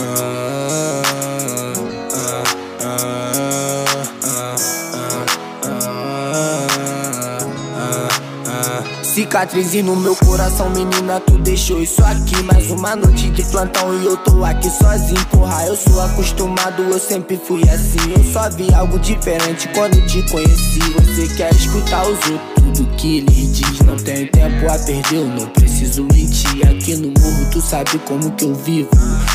Ah. Cicatriz no meu coração, menina, tu deixou isso aqui. Mais uma noite de plantão e eu tô aqui sozinho Porra, eu sou acostumado, eu sempre fui assim. Eu só vi algo diferente quando te conheci. Você quer escutar os outros tudo que ele diz. Não tenho tempo a perder, eu não preciso mentir. Aqui no morro tu sabe como que eu vivo.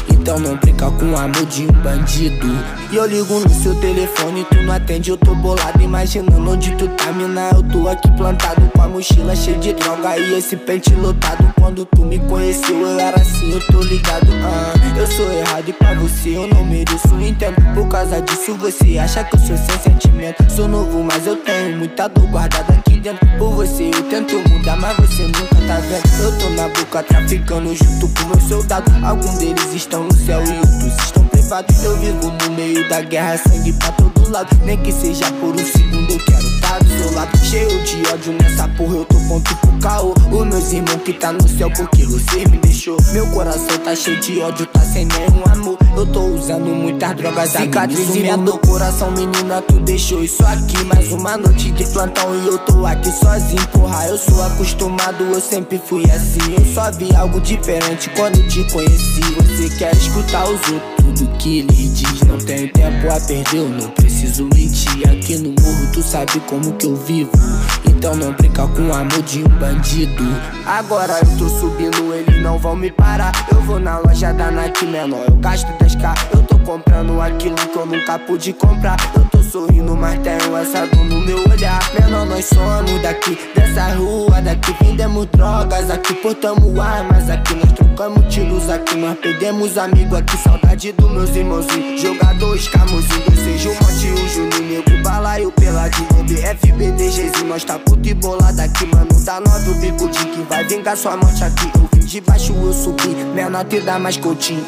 Então não brinca com o amor de um bandido. E eu ligo no seu telefone, tu não atende Eu tô bolado. Imaginando onde tu tá, mina Eu tô aqui plantado. Com a mochila cheia de droga E esse pente lotado. Quando tu me conheceu eu era assim, eu tô ligado. Ah, Eu sou errado e pra você eu não mereço. Entendo por causa disso você acha que eu sou sem sentimento. Sou novo mas eu tenho muita dor guardada dentro por você eu tento mudar, mas você nunca tá vendo. Eu tô na boca traficando junto com meus soldados. Alguns deles estão no céu e outros estão privados. Eu vivo no meio da guerra, sangue pra todo lado. Nem que seja por um segundo eu quero estar do seu lado. Cheio de ódio nessa porra, eu tô ponto pro caô. Os meus irmãos que tá no céu porque você me deixou. Meu coração tá cheio de ódio, tá sem nenhum amor Eu tô usando muitas drogas, cicatriz e dor Coração menina, tu deixou isso aqui. Mais uma noite de plantão e eu tô aqui sozinho Porra, eu sou acostumado, eu sempre fui assim. Eu só vi algo diferente quando te conheci. Você quer escutar os outros tudo que ele diz. Não tenho tempo a perder, eu não preciso mentir. Aqui no morro tu sabe como que eu vivo. Então não brinca com o amor de um bandido. Agora eu tô subindo, eles não vão me parar. Eu vou na loja da Nike menor, eu gasto 10k Eu tô comprando aquilo que eu nunca pude comprar. Eu sorrindo, mas tenho essa dor no meu olhar. Menor, nós somos daqui, dessa rua daqui. Vendemos drogas aqui, portamos armas aqui. Nós trocamos tiros aqui, nós perdemos amigos aqui. Saudade dos meus irmãozinhos, jogadores camozinhos Seja o Monte, o Juninho, nego, balaio, peladinho BF, BDGzinho, nós tá puto e bolado aqui Mano, dá nove o bico de que vai vingar sua morte aqui. Eu vim de baixo, eu subi, menor te dá mais coaching